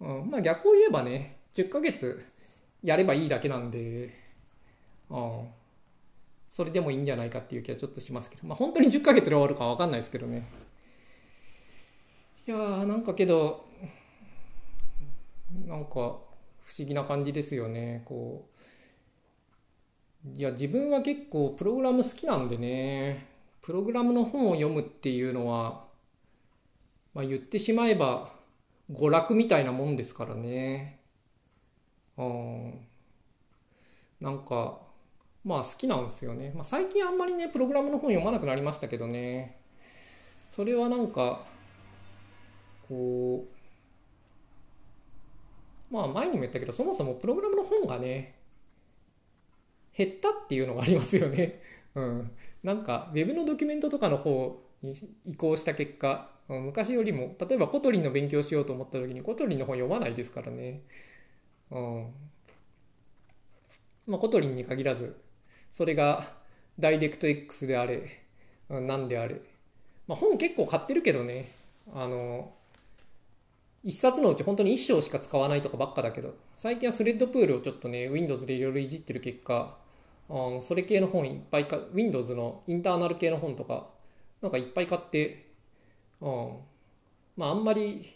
うん、まあ逆を言えばね、10ヶ月やればいいだけなんで、うん、それでもいいんじゃないかっていう気はちょっとしますけど、まあ、本当に10ヶ月で終わるかは分かんないですけどね。いやーなんかけどなんか不思議な感じですよね。こういや自分は結構プログラム好きなんでね。プログラムの本を読むっていうのは、まあ、言ってしまえば娯楽みたいなもんですからね。うん。なんかまあ好きなんですよね、まあ、最近あんまりねプログラムの本読まなくなりましたけどねそれはなんかこうまあ前にも言ったけどそもそもプログラムの本がね減ったっていうのがありますよね。うん、なんか Web のドキュメントとかの方に移行した結果昔よりも例えば Kotlin の勉強しようと思った時に Kotlin の本読まないですからね。うんまあ、 Kotlin に限らずそれがダイレクト X であれ何であれ、まあ、本結構買ってるけどね。あの一冊のうち本当に一章しか使わないとかばっかだけど、最近は thread pool をちょっとね、Windows でいろいろいじってる結果、うん、それ系の本いっぱいか、Windows のインターナル系の本とか、なんかいっぱい買って、うん、まああんまり、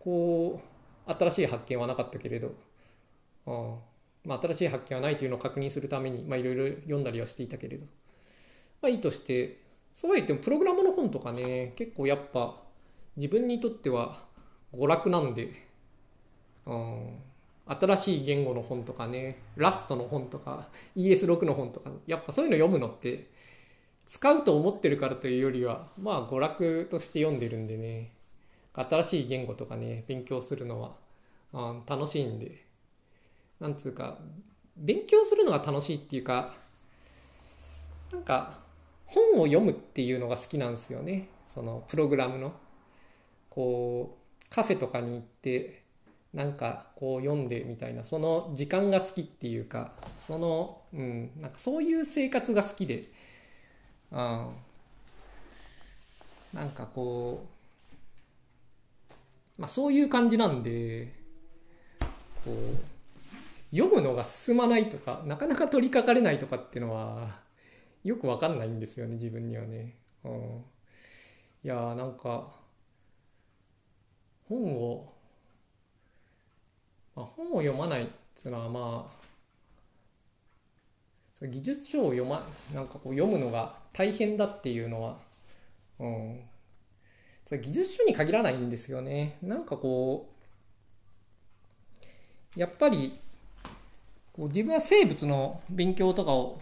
こう、新しい発見はなかったけれど、うん、まあ新しい発見はないというのを確認するために、まあいろいろ読んだりはしていたけれど、まあいいとして、そうは言ってもプログラムの本とかね、結構やっぱ自分にとっては、娯楽なんで、うん、新しい言語の本とかね、ラストの本とか、ES6 の本とか、やっぱそういうの読むのって、使うと思ってるからというよりは、まあ娯楽として読んでるんでね、新しい言語とかね、勉強するのは、うん、楽しいんで、なんつうか、勉強するのが楽しいっていうか、なんか、本を読むっていうのが好きなんですよね。そのプログラムの。こう、カフェとかに行ってなんかこう読んでみたいなその時間が好きっていうかそのうんなんかそういう生活が好きでうんなんかこうまあそういう感じなんでこう読むのが進まないとかなかなか取りかかれないとかっていうのはよくわかんないんですよね自分にはね。うん、いやーなんか本を、まあ、本を読まないっていうのはまあ技術書を読まなんかこう読むのが大変だっていうのは、うん、技術書に限らないんですよね。なんかこうやっぱりこう自分は生物の勉強とかを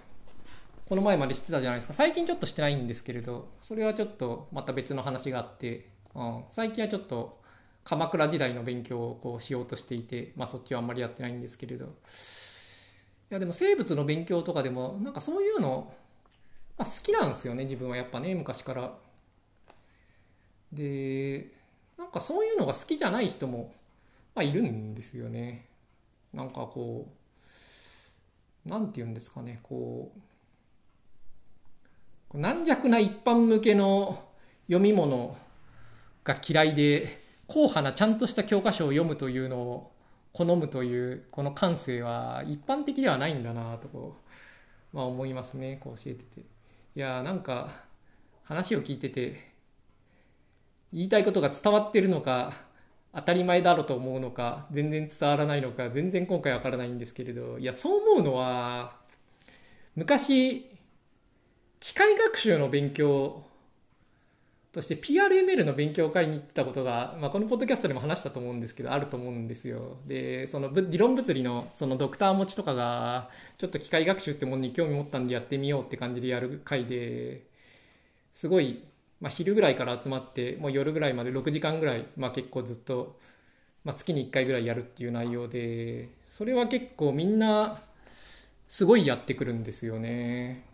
この前までしてたじゃないですか最近ちょっとしてないんですけれどそれはちょっとまた別の話があって、うん、最近はちょっと鎌倉時代の勉強をこうしようとしていて、まあ、そっちはあんまりやってないんですけれどいやでも生物の勉強とかでもなんかそういうの、まあ、好きなんですよね自分はやっぱね昔から。でなんかそういうのが好きじゃない人も、まあ、いるんですよね。なんかこうなんて言うんですかねこう軟弱な一般向けの読み物が嫌いで硬派なちゃんとした教科書を読むというのを好むというこの感性は一般的ではないんだなとこう、まあ、思いますねこう教えてて。いやなんか話を聞いてて言いたいことが伝わってるのか当たり前だろうと思うのか全然伝わらないのか全然今回わからないんですけれどいやそう思うのは昔機械学習の勉強として PRML の勉強会に行ったことが、まあ、このポッドキャストでも話したと思うんですけどあると思うんですよ。でその理論物理のそのドクター持ちとかがちょっと機械学習ってものに興味持ったんでやってみようって感じでやる会ですごい、まあ、昼ぐらいから集まってもう夜ぐらいまで6時間ぐらい、まあ、結構ずっと、まあ、月に1回ぐらいやるっていう内容でそれは結構みんなすごいやってくるんですよね。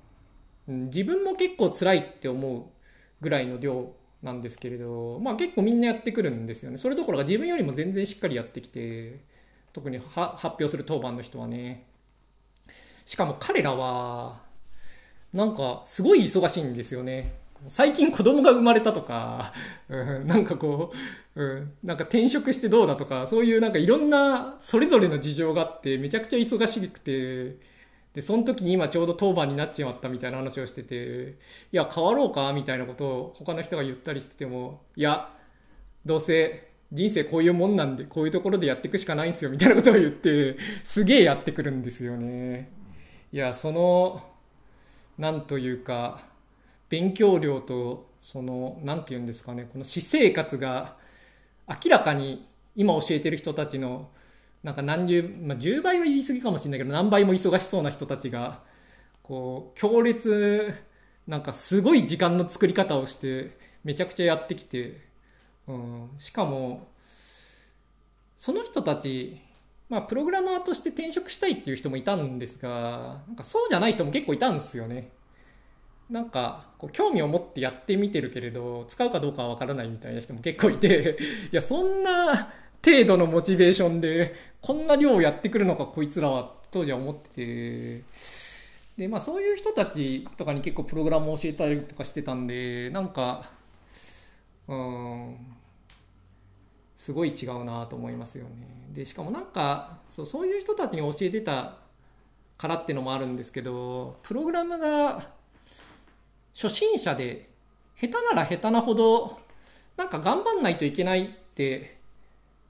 自分も結構辛いって思うぐらいの量なんですけれど、まあ、結構みんなやってくるんですよね。それどころか自分よりも全然しっかりやってきて特に発表する当番の人はね。しかも彼らはなんかすごい忙しいんですよね。最近子供が生まれたとか、うん、なんかこう、うん、なんか転職してどうだとかそういうなんかいろんなそれぞれの事情があってめちゃくちゃ忙しくてでその時に今ちょうど当番になっちまったみたいな話をしてていや変わろうかみたいなことを他の人が言ったりしててもいやどうせ人生こういうもんなんでこういうところでやっていくしかないんですよみたいなことを言ってすげえやってくるんですよね。いやそのなんというか勉強量とその何て言うんですかねこの私生活が明らかに今教えてる人たちのなんか何十、まあ、10倍は言い過ぎかもしれないけど何倍も忙しそうな人たちがこう強烈なんかすごい時間の作り方をしてめちゃくちゃやってきて、うん、しかもその人たちまあプログラマーとして転職したいっていう人もいたんですがなんかそうじゃない人も結構いたんですよね。なんかこう興味を持ってやってみてるけれど使うかどうかは分からないみたいな人も結構いて いやそんな程度のモチベーションでこんな量をやってくるのかこいつらは当時は思ってて。でまあそういう人たちとかに結構プログラムを教えたりとかしてたんでなんかうんすごい違うなと思いますよね。でしかもなんかそうそういう人たちに教えてたからってのもあるんですけどプログラムが初心者で下手なら下手なほどなんか頑張んないといけないって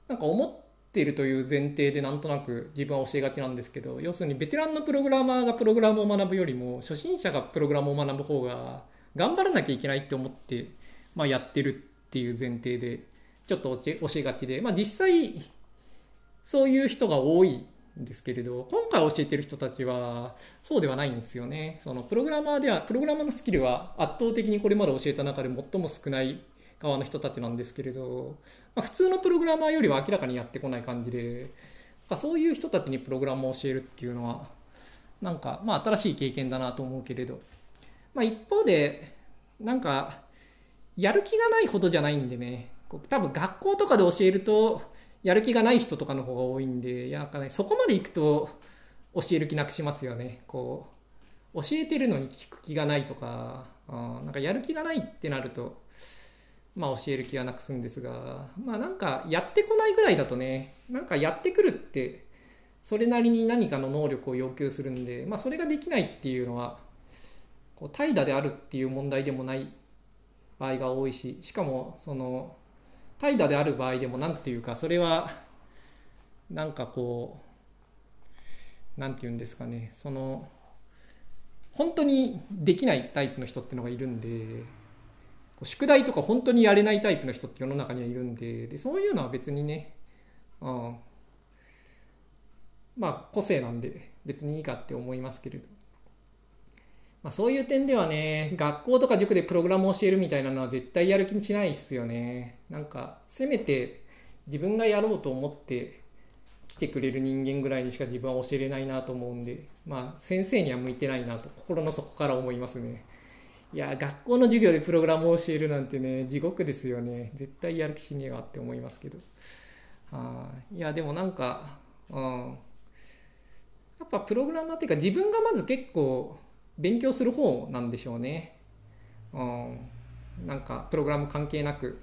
なんか思ってるという前提でなんとなく自分は教えがちなんですけど要するにベテランのプログラマーがプログラムを学ぶよりも初心者がプログラムを学ぶ方が頑張らなきゃいけないって思って、まあ、やってるっていう前提でちょっと教えがちで、まあ、実際そういう人が多いですけれど今回教えてる人たちはそうではないんですよね。そのプログラマーではプログラマーのスキルは圧倒的にこれまで教えた中で最も少ない側の人たちなんですけれど、まあ、普通のプログラマーよりは明らかにやってこない感じで、まあ、そういう人たちにプログラムを教えるっていうのはなんかまあ新しい経験だなと思うけれど、まあ、一方でなんかやる気がないほどじゃないんでね。多分学校とかで教えるとやる気がない人とかの方が多いんで、なんかね、そこまで行くと教える気なくしますよね。こう、教えてるのに聞く気がないとか、あなんかやる気がないってなると、まあ教える気がなくすんですが、まあなんかやってこないぐらいだとね、なんかやってくるって、それなりに何かの能力を要求するんで、まあそれができないっていうのは、こう怠惰であるっていう問題でもない場合が多いし、しかもその怠惰である場合でも何て言うかそれはなんかこう何て言うんですかね。その本当にできないタイプの人ってのがいるんで宿題とか本当にやれないタイプの人って世の中にはいるんででそういうのは別にね、うん、まあ個性なんで別にいいかって思いますけれど。まあ、そういう点ではね、学校とか塾でプログラムを教えるみたいなのは絶対やる気にしないっすよね。なんか、せめて自分がやろうと思って来てくれる人間ぐらいにしか自分は教えれないなと思うんで、まあ、先生には向いてないなと心の底から思いますね。いや、学校の授業でプログラムを教えるなんてね、地獄ですよね。絶対やる気しねえわって思いますけど。あいや、でもなんか、うん。やっぱプログラマーっていうか自分がまず結構勉強する方なんでしょうね。うん、なんかプログラム関係なく。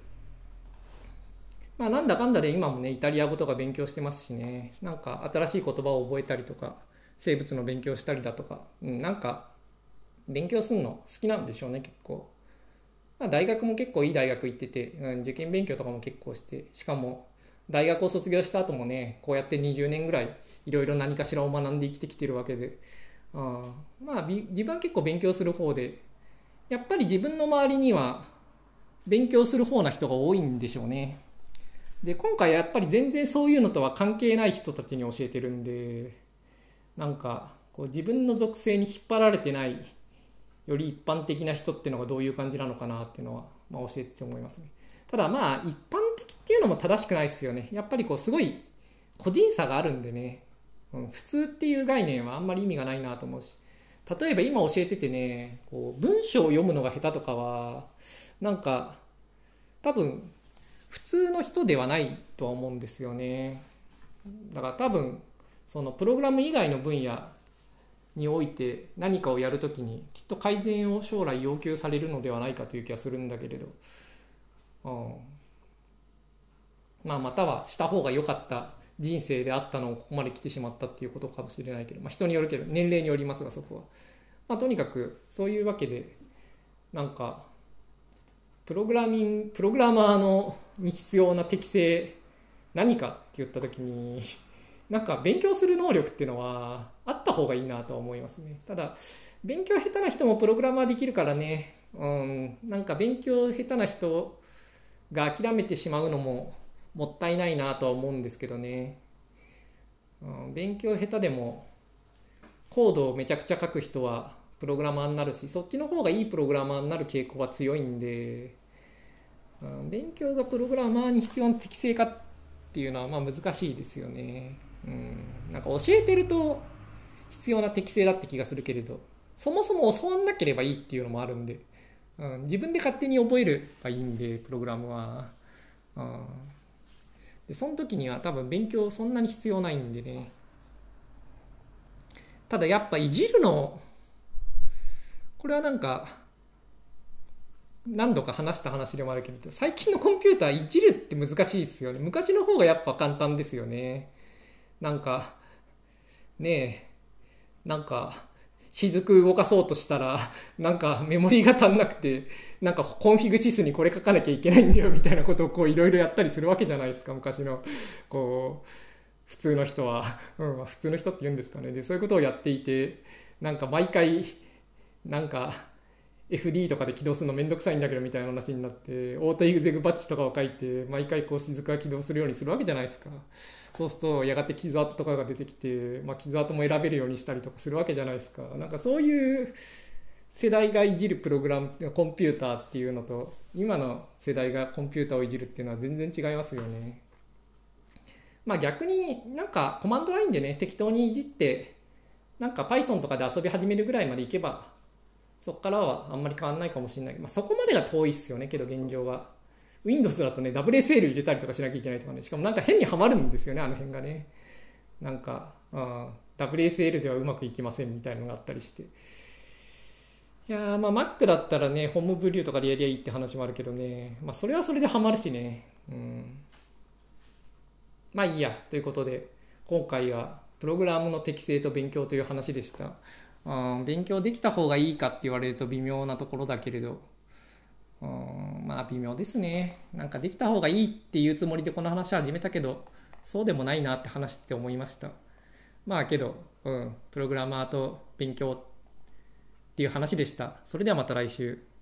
まあなんだかんだで今もねイタリア語とか勉強してますしねなんか新しい言葉を覚えたりとか生物の勉強したりだとか、うん、なんか勉強するの好きなんでしょうね結構。まあ、大学も結構いい大学行ってて、うん、受験勉強とかも結構してしかも大学を卒業した後もねこうやって20年ぐらいいろいろ何かしらを学んで生きてきてるわけでまあ自分は結構勉強する方でやっぱり自分の周りには勉強する方な人が多いんでしょうね。で今回やっぱり全然そういうのとは関係ない人たちに教えてるんでなんかこう自分の属性に引っ張られてないより一般的な人っていうのがどういう感じなのかなっていうのは、まあ、教えて思いますね。ただまあ一般的っていうのも正しくないですよね。やっぱりこうすごい個人差があるんでね。普通っていう概念はあんまり意味がないなと思うし。例えば今教えててねこう文章を読むのが下手とかはなんか多分普通の人ではないとは思うんですよね。だから多分そのプログラム以外の分野において何かをやるときにきっと改善を将来要求されるのではないかという気がするんだけれど、うん、まあまたはした方が良かった人生であったのをここまで来てしまったっていうことかもしれないけど、まあ、人によるけど年齢によりますがそこは、まあ、とにかくそういうわけでなんかプログラミングプログラマーのに必要な適性何かって言った時に なんか勉強する能力っていうのはあった方がいいなとは思いますね。ただ勉強下手な人もプログラマーできるからね。うんなんか勉強下手な人が諦めてしまうのももったいないなとは思うんですけどね、うん、勉強下手でもコードをめちゃくちゃ書く人はプログラマーになるしそっちの方がいいプログラマーになる傾向が強いんで、うん、勉強がプログラマーに必要な適正かっていうのはまあ難しいですよね、うん、なんか教えてると必要な適性だって気がするけれどそもそも教わんなければいいっていうのもあるんで、うん、自分で勝手に覚えればいいんでプログラムは、うん、でその時には多分勉強そんなに必要ないんでね。ただやっぱいじるのこれはなんか何度か話した話でもあるけど最近のコンピューターいじるって難しいですよね。昔の方がやっぱ簡単ですよね。なんかねえなんか雫動かそうとしたらなんかメモリーが足んなくてなんかコンフィグシスにこれ書かなきゃいけないんだよみたいなことをこういろいろやったりするわけじゃないですか昔の。こう普通の人は、うん、普通の人って言うんですかね。でそういうことをやっていてなんか毎回なんか FD とかで起動するのめんどくさいんだけどみたいな話になってオートイグゼグバッジとかを書いて毎回こう雫が起動するようにするわけじゃないですか。そうするとやがて傷跡とかが出てきて、まあ、傷跡も選べるようにしたりとかするわけじゃないですか。なんかそういう世代がいじるプログラムコンピューターっていうのと今の世代がコンピューターをいじるっていうのは全然違いますよね。まあ逆になんかコマンドラインでね適当にいじってなんか Python とかで遊び始めるぐらいまでいけばそこからはあんまり変わんないかもしれない。まあ、そこまでが遠いっすよね、けど現状は。Windows だとね、WSL 入れたりとかしなきゃいけないとかね、しかもなんか変にはまるんですよね、あの辺がね。なんか、あ WSL ではうまくいきませんみたいのがあったりして。いやまあ Mac だったらね、ホームブリューとかでやりゃいいって話もあるけどね、まあそれはそれでハマるしね。うん。まあいいや、ということで、今回はプログラムの適性と勉強という話でした。うん、勉強できた方がいいかって言われると微妙なところだけれど、うん、まあ微妙ですね。なんかできた方がいいっていうつもりでこの話始めたけど、そうでもないなって話して思いました。まあけど、うん、プログラマーと勉強っていう話でした。それではまた来週。